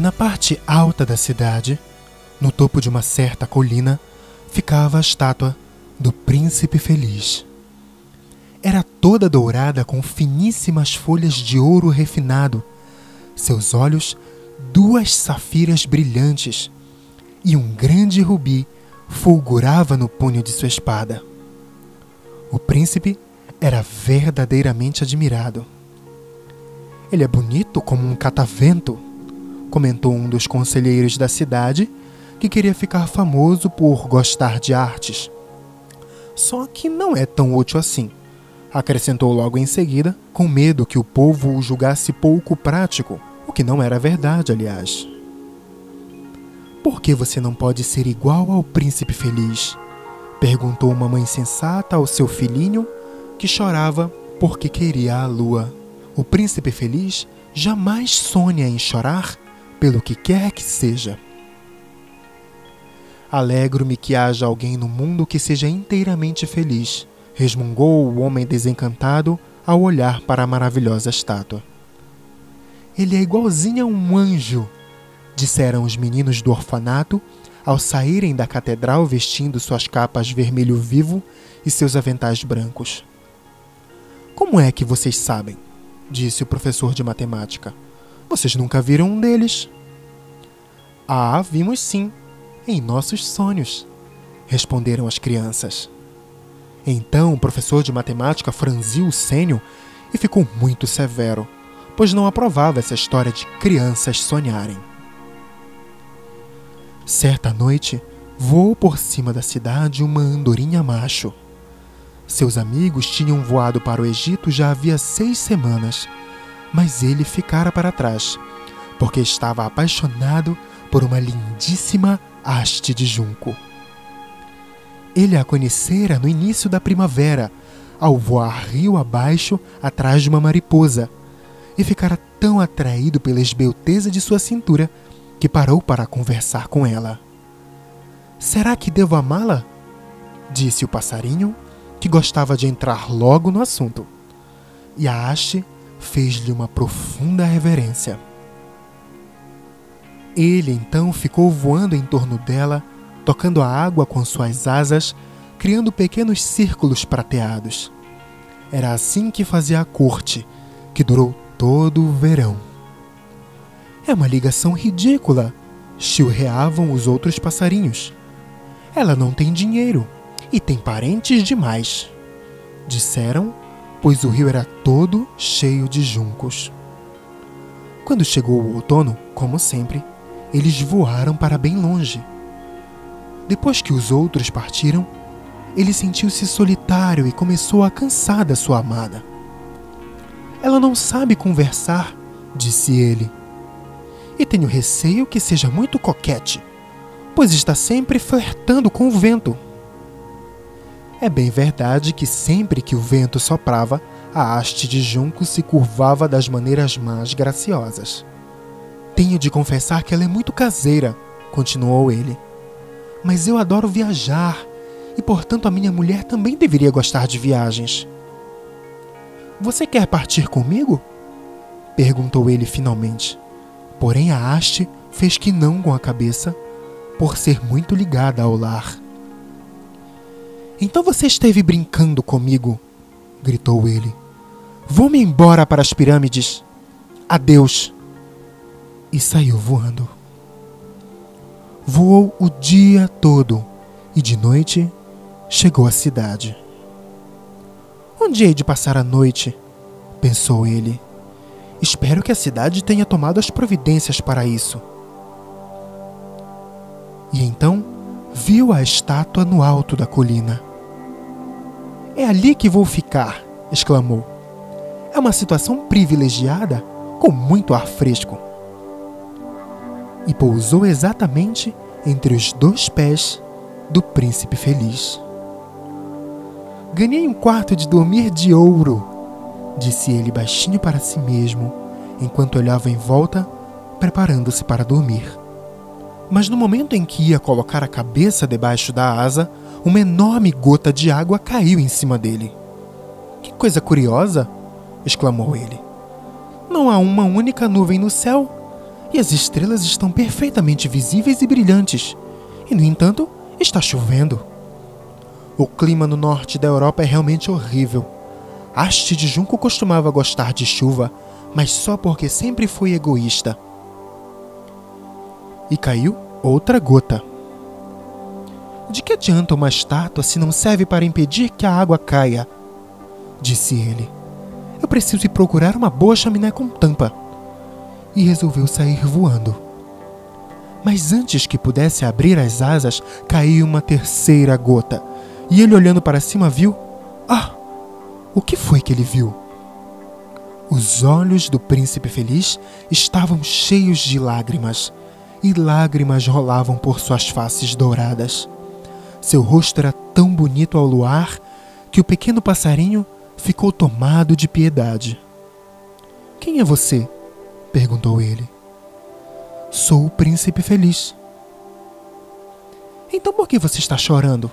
Na parte alta da cidade, no topo de uma certa colina, ficava a estátua do Príncipe Feliz. Era toda dourada com finíssimas folhas de ouro refinado, seus olhos, duas safiras brilhantes e um grande rubi fulgurava no punho de sua espada. O príncipe era verdadeiramente admirado. Ele é bonito como um catavento, comentou um dos conselheiros da cidade que queria ficar famoso por gostar de artes. Só que não é tão útil assim, acrescentou logo em seguida, com medo que o povo o julgasse pouco prático, o que não era verdade, aliás. Por que você não pode ser igual ao príncipe feliz? perguntou uma mãe sensata ao seu filhinho, que chorava porque queria a lua. O príncipe feliz jamais sonha em chorar pelo que quer que seja. Alegro-me que haja alguém no mundo que seja inteiramente feliz, resmungou o homem desencantado ao olhar para a maravilhosa estátua. Ele é igualzinho a um anjo, disseram os meninos do orfanato ao saírem da catedral vestindo suas capas vermelho vivo e seus aventais brancos. Como é que vocês sabem? disse o professor de matemática. Vocês nunca viram um deles? Ah, vimos sim, em nossos sonhos, responderam as crianças. Então o professor de matemática franziu o sênio e ficou muito severo, pois não aprovava essa história de crianças sonharem. Certa noite, voou por cima da cidade uma andorinha macho. Seus amigos tinham voado para o Egito já havia seis semanas, mas ele ficara para trás, porque estava apaixonado por uma lindíssima haste de junco. Ele a conhecera no início da primavera, ao voar rio abaixo atrás de uma mariposa, e ficara tão atraído pela esbelteza de sua cintura que parou para conversar com ela. Será que devo amá-la? Disse o passarinho, que gostava de entrar logo no assunto. E a haste fez-lhe uma profunda reverência. Ele então ficou voando em torno dela, tocando a água com suas asas, criando pequenos círculos prateados. Era assim que fazia a corte, que durou todo o verão. É uma ligação ridícula, chilreavam os outros passarinhos. Ela não tem dinheiro e tem parentes demais, disseram, pois o rio era todo cheio de juncos. Quando chegou o outono, como sempre, eles voaram para bem longe. Depois que os outros partiram, ele sentiu-se solitário e começou a cansar da sua amada. Ela não sabe conversar, disse ele. E tenho receio que seja muito coquete, pois está sempre flertando com o vento. É bem verdade que sempre que o vento soprava, a haste de junco se curvava das maneiras mais graciosas. Tenho de confessar que ela é muito caseira, continuou ele. Mas eu adoro viajar e, portanto, a minha mulher também deveria gostar de viagens. Você quer partir comigo? perguntou ele finalmente. Porém, a haste fez que não com a cabeça, por ser muito ligada ao lar. Então você esteve brincando comigo? gritou ele. Vou-me embora para as pirâmides. Adeus e saiu voando. Voou o dia todo e de noite chegou à cidade. Onde hei de passar a noite? pensou ele. Espero que a cidade tenha tomado as providências para isso. E então viu a estátua no alto da colina. É ali que vou ficar, exclamou. É uma situação privilegiada com muito ar fresco e pousou exatamente entre os dois pés do príncipe feliz. Ganhei um quarto de dormir de ouro, disse ele baixinho para si mesmo, enquanto olhava em volta, preparando-se para dormir. Mas no momento em que ia colocar a cabeça debaixo da asa, uma enorme gota de água caiu em cima dele. Que coisa curiosa! exclamou ele. Não há uma única nuvem no céu E as estrelas estão perfeitamente visíveis e brilhantes. E, no entanto, está chovendo. O clima no norte da Europa é realmente horrível. Haste de Junco costumava gostar de chuva, mas só porque sempre foi egoísta. E caiu outra gota. De que adianta uma estátua se não serve para impedir que a água caia? Disse ele. Eu preciso ir procurar uma boa chaminé com tampa. E resolveu sair voando. Mas antes que pudesse abrir as asas, caiu uma terceira gota. E ele, olhando para cima, viu. Ah! O que foi que ele viu? Os olhos do príncipe feliz estavam cheios de lágrimas, e lágrimas rolavam por suas faces douradas. Seu rosto era tão bonito ao luar que o pequeno passarinho ficou tomado de piedade. Quem é você? perguntou ele. Sou o príncipe feliz. Então por que você está chorando?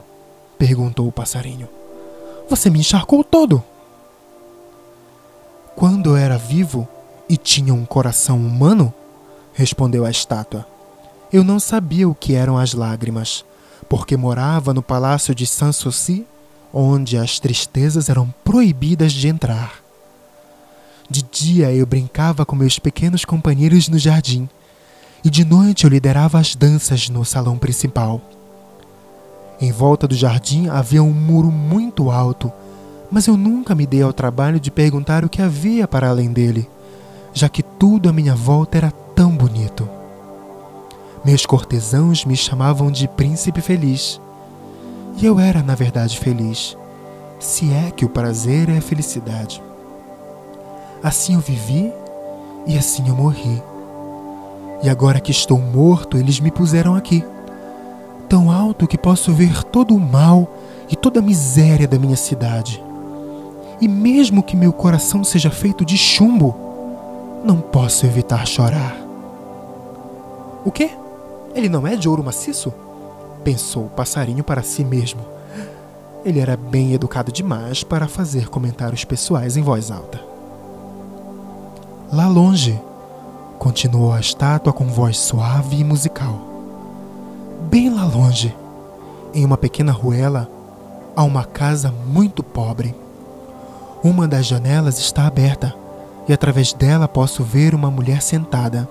perguntou o passarinho. Você me encharcou todo. Quando eu era vivo e tinha um coração humano, respondeu a estátua, eu não sabia o que eram as lágrimas, porque morava no palácio de Sanssouci onde as tristezas eram proibidas de entrar. De dia eu brincava com meus pequenos companheiros no jardim, e de noite eu liderava as danças no salão principal. Em volta do jardim havia um muro muito alto, mas eu nunca me dei ao trabalho de perguntar o que havia para além dele, já que tudo à minha volta era tão bonito. Meus cortesãos me chamavam de príncipe feliz e eu era, na verdade, feliz, se é que o prazer é a felicidade. Assim eu vivi e assim eu morri. E agora que estou morto, eles me puseram aqui, tão alto que posso ver todo o mal e toda a miséria da minha cidade. E mesmo que meu coração seja feito de chumbo, não posso evitar chorar. O quê? Ele não é de ouro maciço? pensou o passarinho para si mesmo. Ele era bem educado demais para fazer comentários pessoais em voz alta. Lá longe, continuou a estátua com voz suave e musical. Bem lá longe, em uma pequena ruela, há uma casa muito pobre. Uma das janelas está aberta e através dela posso ver uma mulher sentada.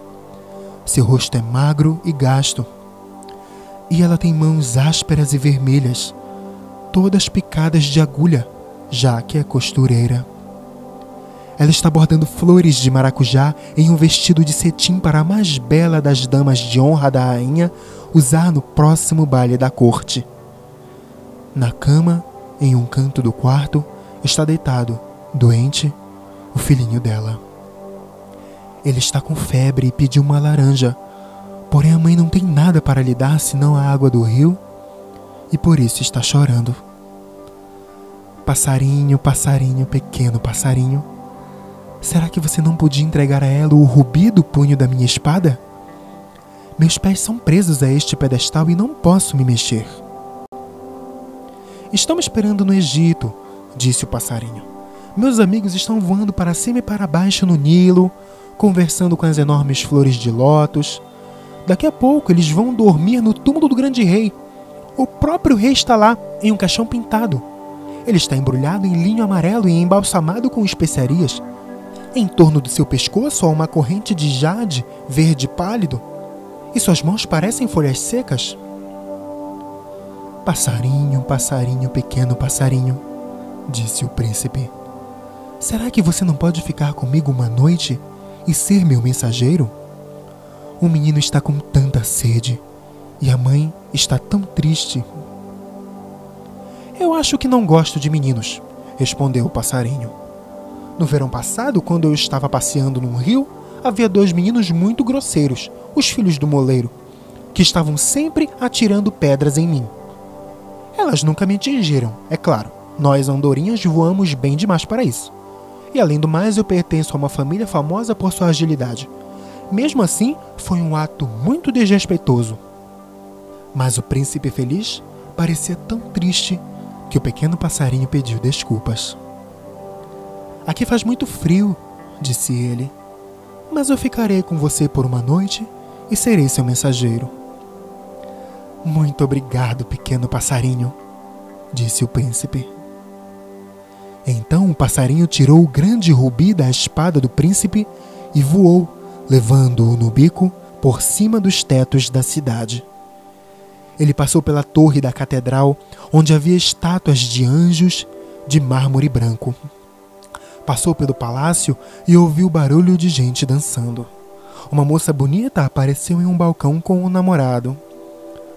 Seu rosto é magro e gasto e ela tem mãos ásperas e vermelhas, todas picadas de agulha, já que é costureira. Ela está bordando flores de maracujá em um vestido de cetim para a mais bela das damas de honra da rainha usar no próximo baile da corte. Na cama, em um canto do quarto, está deitado, doente, o filhinho dela. Ele está com febre e pediu uma laranja, Porém, a mãe não tem nada para lhe dar senão a água do rio e por isso está chorando. Passarinho, passarinho, pequeno passarinho, será que você não podia entregar a ela o rubi do punho da minha espada? Meus pés são presos a este pedestal e não posso me mexer. Estão esperando no Egito, disse o passarinho. Meus amigos estão voando para cima e para baixo no Nilo, conversando com as enormes flores de lótus Daqui a pouco eles vão dormir no túmulo do grande rei. O próprio rei está lá, em um caixão pintado. Ele está embrulhado em linho amarelo e embalsamado com especiarias. Em torno do seu pescoço há uma corrente de jade verde pálido, e suas mãos parecem folhas secas. Passarinho, passarinho, pequeno passarinho, disse o príncipe. Será que você não pode ficar comigo uma noite e ser meu mensageiro? O menino está com tanta sede e a mãe está tão triste. Eu acho que não gosto de meninos, respondeu o passarinho. No verão passado, quando eu estava passeando num rio, havia dois meninos muito grosseiros, os filhos do moleiro, que estavam sempre atirando pedras em mim. Elas nunca me atingiram, é claro. Nós andorinhas voamos bem demais para isso. E além do mais, eu pertenço a uma família famosa por sua agilidade. Mesmo assim, foi um ato muito desrespeitoso. Mas o príncipe feliz parecia tão triste que o pequeno passarinho pediu desculpas. Aqui faz muito frio, disse ele. mas eu ficarei com você por uma noite e serei seu mensageiro. Muito obrigado, pequeno passarinho, disse o príncipe. Então o passarinho tirou o grande rubi da espada do príncipe e voou, levando-o no bico por cima dos tetos da cidade. Ele passou pela torre da catedral, onde havia estátuas de anjos de mármore branco. Passou pelo palácio e ouviu barulho de gente dançando. Uma moça bonita apareceu em um balcão com um namorado.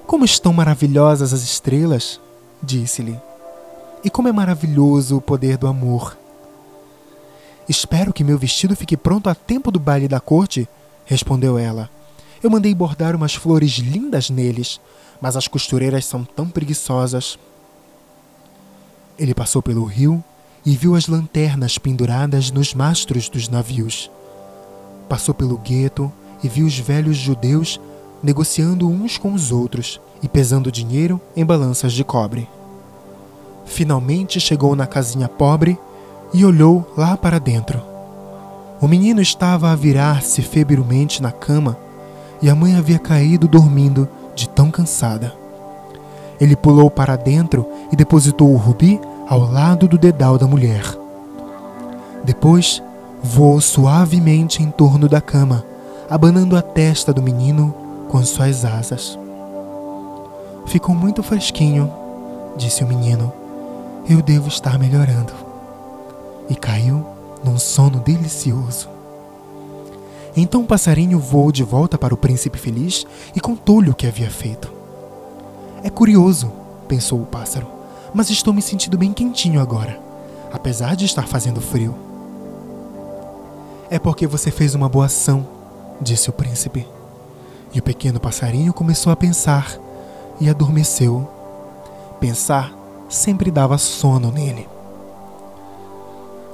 Como estão maravilhosas as estrelas! disse-lhe. E como é maravilhoso o poder do amor! Espero que meu vestido fique pronto a tempo do baile da corte, respondeu ela. Eu mandei bordar umas flores lindas neles, mas as costureiras são tão preguiçosas. Ele passou pelo rio e viu as lanternas penduradas nos mastros dos navios. Passou pelo gueto e viu os velhos judeus negociando uns com os outros e pesando dinheiro em balanças de cobre. Finalmente chegou na casinha pobre e olhou lá para dentro. O menino estava a virar-se febrilmente na cama e a mãe havia caído dormindo de tão cansada. Ele pulou para dentro e depositou o rubi ao lado do dedal da mulher. Depois, voou suavemente em torno da cama, abanando a testa do menino com suas asas. Ficou muito fresquinho, disse o menino. Eu devo estar melhorando. E caiu num sono delicioso. Então o passarinho voou de volta para o príncipe feliz e contou-lhe o que havia feito. É curioso, pensou o pássaro, mas estou me sentindo bem quentinho agora, apesar de estar fazendo frio. É porque você fez uma boa ação, disse o príncipe. E o pequeno passarinho começou a pensar e adormeceu. Pensar sempre dava sono nele.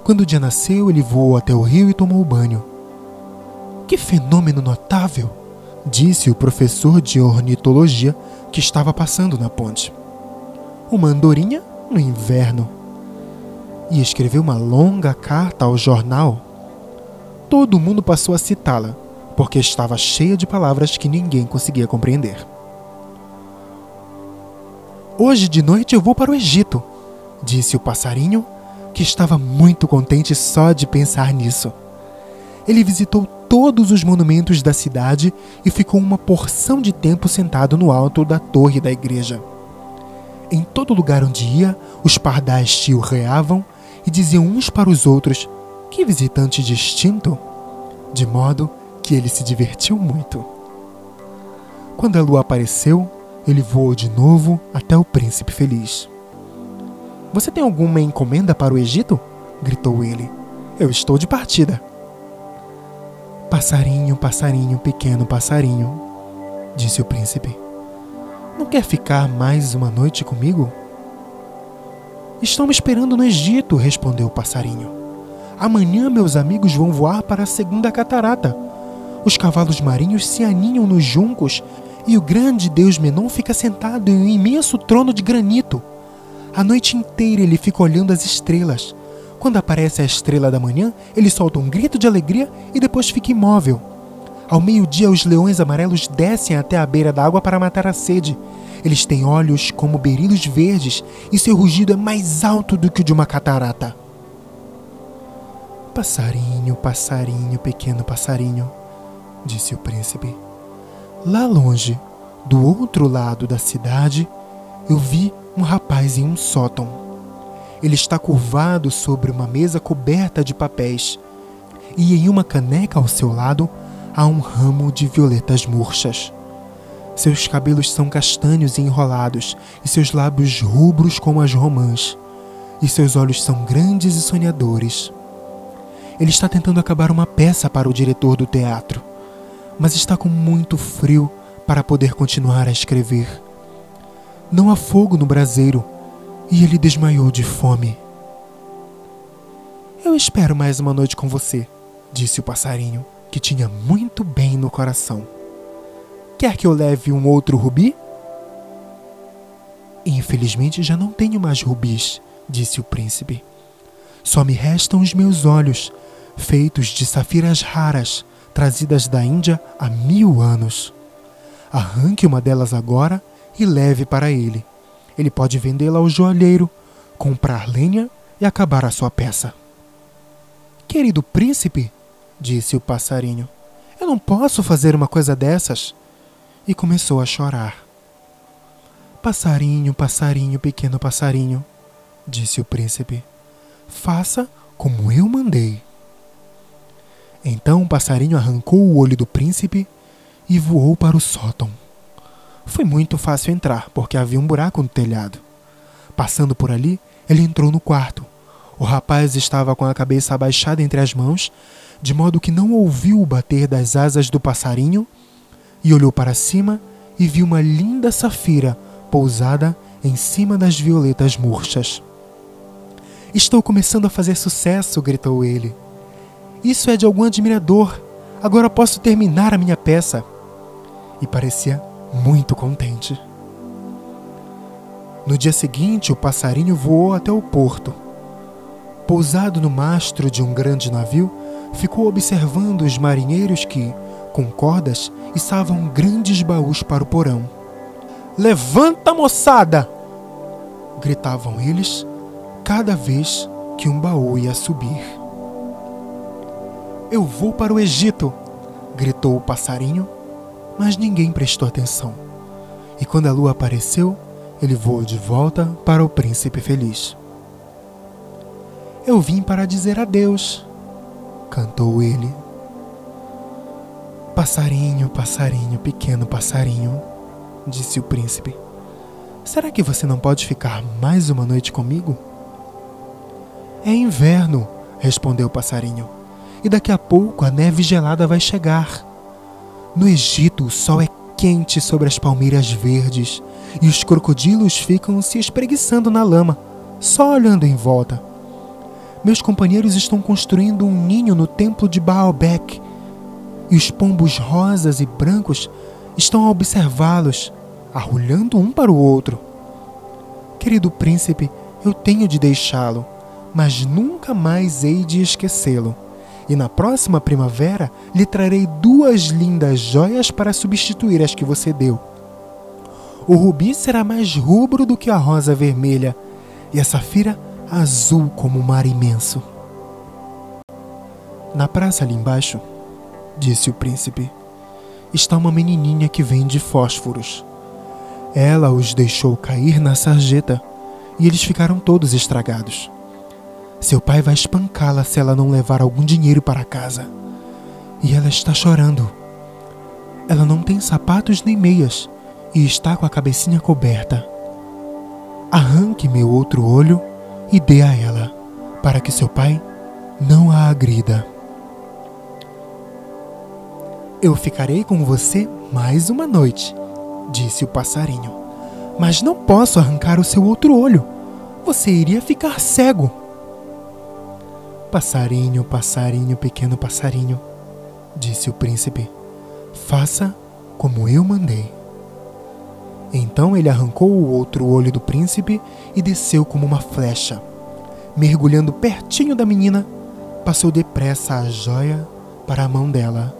Quando o dia nasceu, ele voou até o rio e tomou banho. Que fenômeno notável! disse o professor de ornitologia que estava passando na ponte. Uma andorinha no inverno. E escreveu uma longa carta ao jornal. Todo mundo passou a citá-la, porque estava cheia de palavras que ninguém conseguia compreender. Hoje de noite eu vou para o Egito, disse o passarinho, que estava muito contente só de pensar nisso. Ele visitou todos os monumentos da cidade e ficou uma porção de tempo sentado no alto da torre da igreja. Em todo lugar onde ia, os pardais te reavam e diziam uns para os outros: Que visitante distinto! De modo que ele se divertiu muito. Quando a lua apareceu, ele voou de novo até o príncipe feliz. Você tem alguma encomenda para o Egito? gritou ele. Eu estou de partida. Passarinho, passarinho, pequeno passarinho, disse o príncipe. Não quer ficar mais uma noite comigo? Estão me esperando no Egito, respondeu o passarinho. Amanhã meus amigos vão voar para a segunda catarata. Os cavalos marinhos se aninham nos juncos e o grande deus Menon fica sentado em um imenso trono de granito. A noite inteira ele fica olhando as estrelas quando aparece a estrela da manhã, ele solta um grito de alegria e depois fica imóvel. Ao meio-dia, os leões amarelos descem até a beira da água para matar a sede. Eles têm olhos como berilos verdes e seu rugido é mais alto do que o de uma catarata. Passarinho, passarinho, pequeno passarinho, disse o príncipe. Lá longe, do outro lado da cidade, eu vi um rapaz em um sótão. Ele está curvado sobre uma mesa coberta de papéis, e em uma caneca ao seu lado há um ramo de violetas murchas. Seus cabelos são castanhos e enrolados, e seus lábios rubros como as romãs, e seus olhos são grandes e sonhadores. Ele está tentando acabar uma peça para o diretor do teatro, mas está com muito frio para poder continuar a escrever. Não há fogo no braseiro, e ele desmaiou de fome. Eu espero mais uma noite com você, disse o passarinho, que tinha muito bem no coração. Quer que eu leve um outro rubi? Infelizmente já não tenho mais rubis, disse o príncipe. Só me restam os meus olhos, feitos de safiras raras, trazidas da Índia há mil anos. Arranque uma delas agora e leve para ele. Ele pode vendê-la ao joalheiro, comprar lenha e acabar a sua peça. Querido príncipe, disse o passarinho, eu não posso fazer uma coisa dessas. E começou a chorar. Passarinho, passarinho, pequeno passarinho, disse o príncipe, faça como eu mandei. Então o passarinho arrancou o olho do príncipe e voou para o sótão. Foi muito fácil entrar, porque havia um buraco no telhado. Passando por ali, ele entrou no quarto. O rapaz estava com a cabeça abaixada entre as mãos, de modo que não ouviu o bater das asas do passarinho, e olhou para cima e viu uma linda safira pousada em cima das violetas murchas. Estou começando a fazer sucesso, gritou ele. Isso é de algum admirador. Agora posso terminar a minha peça. E parecia muito contente. No dia seguinte, o passarinho voou até o porto. Pousado no mastro de um grande navio, ficou observando os marinheiros que, com cordas, içavam grandes baús para o porão. Levanta, moçada! gritavam eles cada vez que um baú ia subir. Eu vou para o Egito! gritou o passarinho mas ninguém prestou atenção. E quando a lua apareceu, ele voou de volta para o príncipe feliz. Eu vim para dizer adeus, cantou ele. Passarinho, passarinho, pequeno passarinho, disse o príncipe. Será que você não pode ficar mais uma noite comigo? É inverno, respondeu o passarinho, e daqui a pouco a neve gelada vai chegar. No Egito, o sol é quente sobre as palmeiras verdes e os crocodilos ficam se espreguiçando na lama, só olhando em volta. Meus companheiros estão construindo um ninho no templo de Baalbek e os pombos rosas e brancos estão a observá-los, arrulhando um para o outro. Querido príncipe, eu tenho de deixá-lo, mas nunca mais hei de esquecê-lo e na próxima primavera lhe trarei duas lindas joias para substituir as que você deu. O rubi será mais rubro do que a rosa vermelha, e a safira azul como o mar imenso. Na praça ali embaixo, disse o príncipe, está uma menininha que vende fósforos. Ela os deixou cair na sarjeta e eles ficaram todos estragados. Seu pai vai espancá-la se ela não levar algum dinheiro para casa. E ela está chorando. Ela não tem sapatos nem meias e está com a cabecinha coberta. Arranque meu outro olho e dê a ela, para que seu pai não a agrida. Eu ficarei com você mais uma noite, disse o passarinho. Mas não posso arrancar o seu outro olho. Você iria ficar cego. Passarinho, passarinho, pequeno passarinho, disse o príncipe, faça como eu mandei. Então ele arrancou o outro olho do príncipe e desceu como uma flecha. Mergulhando pertinho da menina, passou depressa a joia para a mão dela.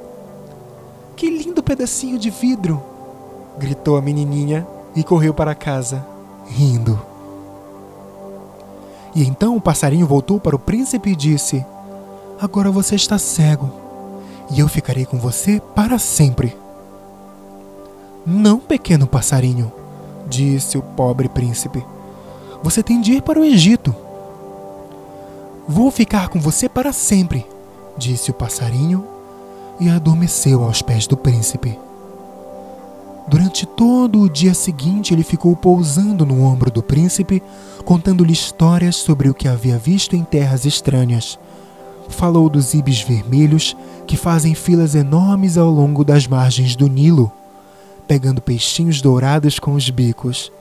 Que lindo pedacinho de vidro! gritou a menininha e correu para casa, rindo. E então o passarinho voltou para o príncipe e disse: Agora você está cego, e eu ficarei com você para sempre. Não, pequeno passarinho, disse o pobre príncipe. Você tem de ir para o Egito. Vou ficar com você para sempre, disse o passarinho e adormeceu aos pés do príncipe. Durante todo o dia seguinte, ele ficou pousando no ombro do príncipe, contando-lhe histórias sobre o que havia visto em terras estranhas. Falou dos ibis vermelhos que fazem filas enormes ao longo das margens do Nilo, pegando peixinhos dourados com os bicos.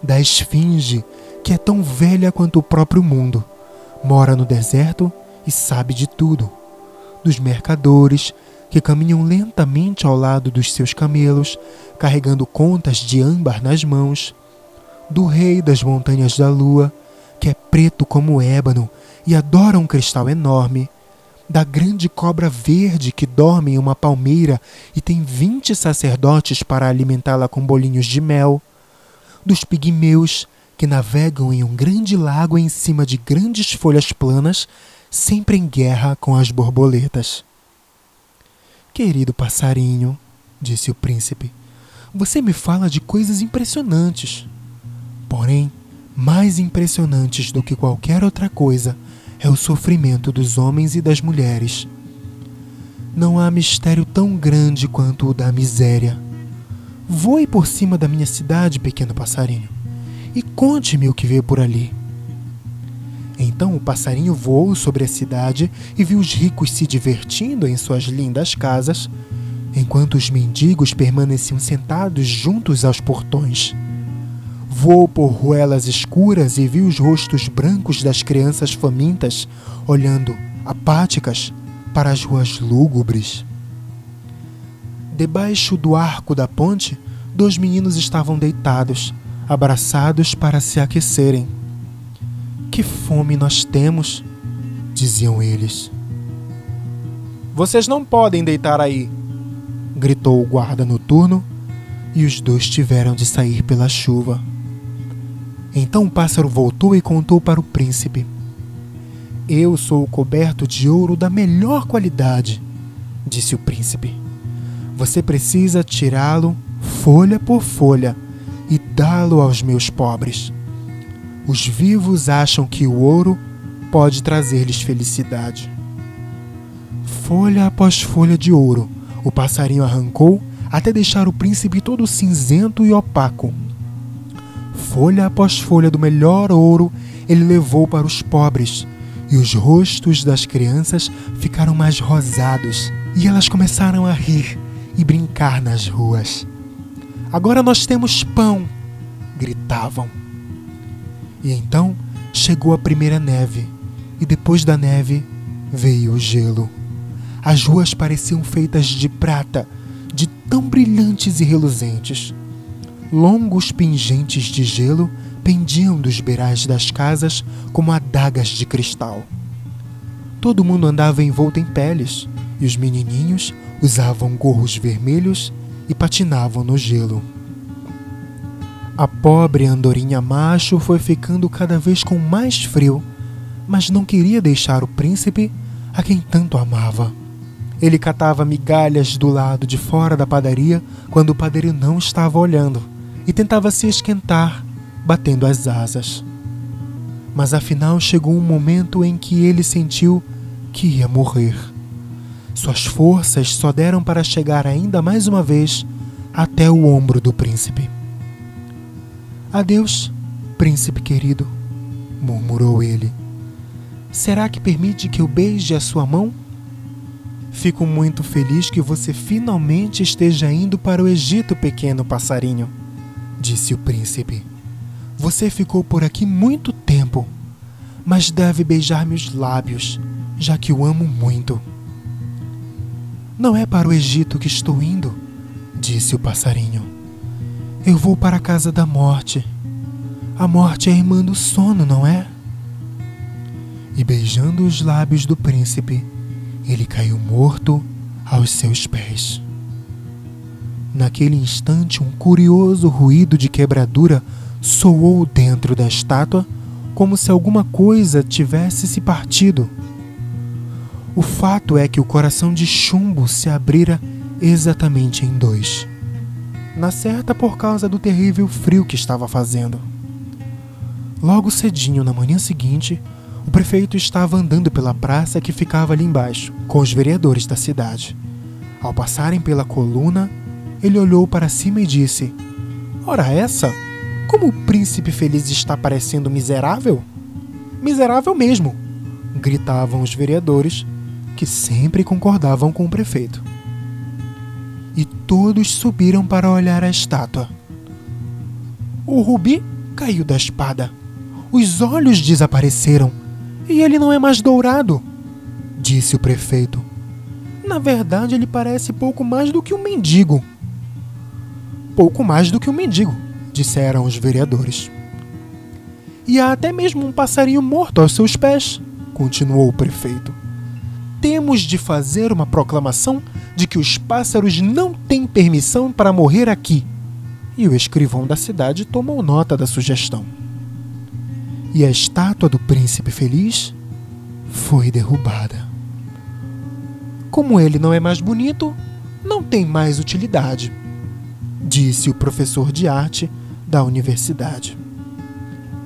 Da esfinge, que é tão velha quanto o próprio mundo, mora no deserto e sabe de tudo. Dos mercadores que caminham lentamente ao lado dos seus camelos, carregando contas de âmbar nas mãos, do rei das montanhas da lua, que é preto como ébano e adora um cristal enorme, da grande cobra verde que dorme em uma palmeira e tem vinte sacerdotes para alimentá-la com bolinhos de mel, dos pigmeus que navegam em um grande lago em cima de grandes folhas planas, sempre em guerra com as borboletas. Querido passarinho, disse o príncipe, você me fala de coisas impressionantes. Porém, mais impressionantes do que qualquer outra coisa é o sofrimento dos homens e das mulheres. Não há mistério tão grande quanto o da miséria. Voe por cima da minha cidade, pequeno passarinho, e conte-me o que vê por ali. Então o passarinho voou sobre a cidade e viu os ricos se divertindo em suas lindas casas, enquanto os mendigos permaneciam sentados juntos aos portões. Voou por ruelas escuras e viu os rostos brancos das crianças famintas olhando, apáticas, para as ruas lúgubres. Debaixo do arco da ponte, dois meninos estavam deitados, abraçados para se aquecerem. Que fome nós temos, diziam eles. Vocês não podem deitar aí, gritou o guarda noturno, e os dois tiveram de sair pela chuva. Então o pássaro voltou e contou para o príncipe: Eu sou coberto de ouro da melhor qualidade, disse o príncipe. Você precisa tirá-lo folha por folha e dá-lo aos meus pobres. Os vivos acham que o ouro pode trazer-lhes felicidade. Folha após folha de ouro, o passarinho arrancou até deixar o príncipe todo cinzento e opaco folha após folha do melhor ouro ele levou para os pobres, e os rostos das crianças ficaram mais rosados, e elas começaram a rir e brincar nas ruas. Agora nós temos pão! gritavam. E então chegou a primeira neve, e depois da neve veio o gelo. As ruas pareciam feitas de prata, de tão brilhantes e reluzentes. Longos pingentes de gelo pendiam dos beirais das casas como adagas de cristal. Todo mundo andava envolto em peles e os menininhos usavam gorros vermelhos e patinavam no gelo. A pobre andorinha macho foi ficando cada vez com mais frio, mas não queria deixar o príncipe a quem tanto amava. Ele catava migalhas do lado de fora da padaria quando o padeiro não estava olhando e tentava se esquentar, batendo as asas. Mas afinal chegou um momento em que ele sentiu que ia morrer. Suas forças só deram para chegar ainda mais uma vez até o ombro do príncipe. Adeus, príncipe querido, murmurou ele. Será que permite que eu beije a sua mão? Fico muito feliz que você finalmente esteja indo para o Egito, pequeno passarinho disse o príncipe. Você ficou por aqui muito tempo, mas deve beijar meus lábios, já que o amo muito. Não é para o Egito que estou indo, disse o passarinho. Eu vou para a casa da morte. A morte é irmã do sono, não é? E beijando os lábios do príncipe, ele caiu morto aos seus pés. Naquele instante, um curioso ruído de quebradura soou dentro da estátua, como se alguma coisa tivesse se partido. O fato é que o coração de chumbo se abrira exatamente em dois. Na certa, por causa do terrível frio que estava fazendo. Logo cedinho, na manhã seguinte, o prefeito estava andando pela praça que ficava ali embaixo, com os vereadores da cidade. Ao passarem pela coluna, ele olhou para cima e disse: Ora, essa? Como o príncipe feliz está parecendo miserável? Miserável mesmo! gritavam os vereadores, que sempre concordavam com o prefeito. E todos subiram para olhar a estátua. O rubi caiu da espada. Os olhos desapareceram e ele não é mais dourado, disse o prefeito. Na verdade, ele parece pouco mais do que um mendigo pouco mais do que um mendigo, disseram os vereadores. E há até mesmo um passarinho morto aos seus pés, continuou o prefeito. Temos de fazer uma proclamação de que os pássaros não têm permissão para morrer aqui. E o escrivão da cidade tomou nota da sugestão. E a estátua do príncipe feliz foi derrubada. Como ele não é mais bonito, não tem mais utilidade, disse o professor de arte da universidade.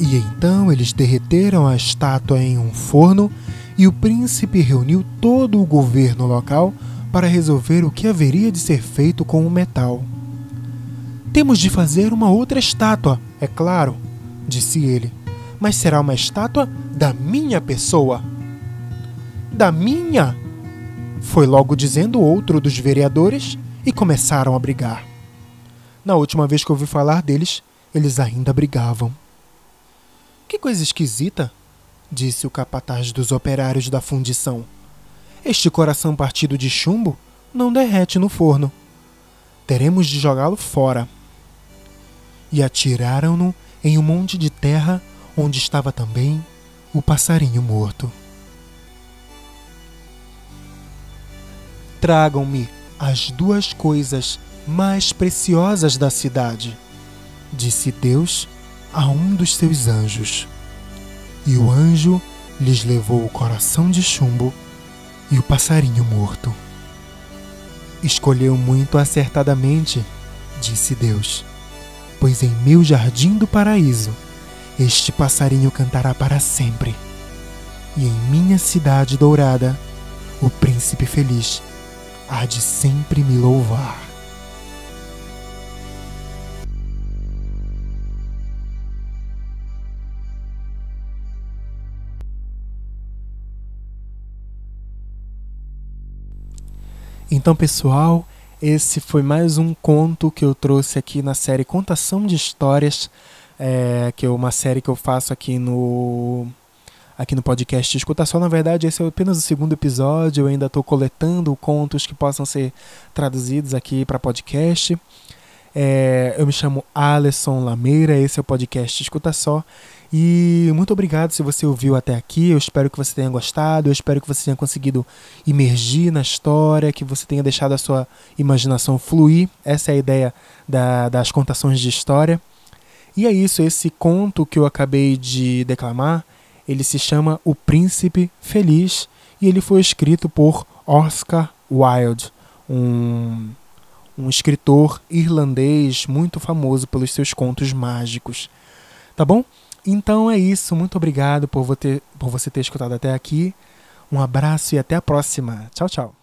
E então eles derreteram a estátua em um forno e o príncipe reuniu todo o governo local para resolver o que haveria de ser feito com o metal. Temos de fazer uma outra estátua, é claro, disse ele, mas será uma estátua da minha pessoa. Da minha? Foi logo dizendo outro dos vereadores e começaram a brigar. Na última vez que ouvi falar deles, eles ainda brigavam. Que coisa esquisita, disse o capataz dos operários da fundição. Este coração partido de chumbo não derrete no forno. Teremos de jogá-lo fora. E atiraram-no em um monte de terra onde estava também o passarinho morto. Tragam-me as duas coisas mais preciosas da cidade, disse Deus a um dos seus anjos. E o anjo lhes levou o coração de chumbo e o passarinho morto. Escolheu muito acertadamente, disse Deus, pois em meu jardim do paraíso este passarinho cantará para sempre. E em minha cidade dourada, o príncipe feliz há de sempre me louvar. Então, pessoal, esse foi mais um conto que eu trouxe aqui na série Contação de Histórias, é, que é uma série que eu faço aqui no aqui no podcast Escuta Só. Na verdade, esse é apenas o segundo episódio. Eu ainda estou coletando contos que possam ser traduzidos aqui para podcast. É, eu me chamo Alisson Lameira, esse é o podcast Escuta Só. E muito obrigado se você ouviu até aqui. Eu espero que você tenha gostado. Eu espero que você tenha conseguido imergir na história, que você tenha deixado a sua imaginação fluir. Essa é a ideia da, das contações de história. E é isso, esse conto que eu acabei de declamar, ele se chama O Príncipe Feliz e ele foi escrito por Oscar Wilde, um, um escritor irlandês muito famoso pelos seus contos mágicos. Tá bom? Então é isso. Muito obrigado por você, por você ter escutado até aqui. Um abraço e até a próxima. Tchau, tchau.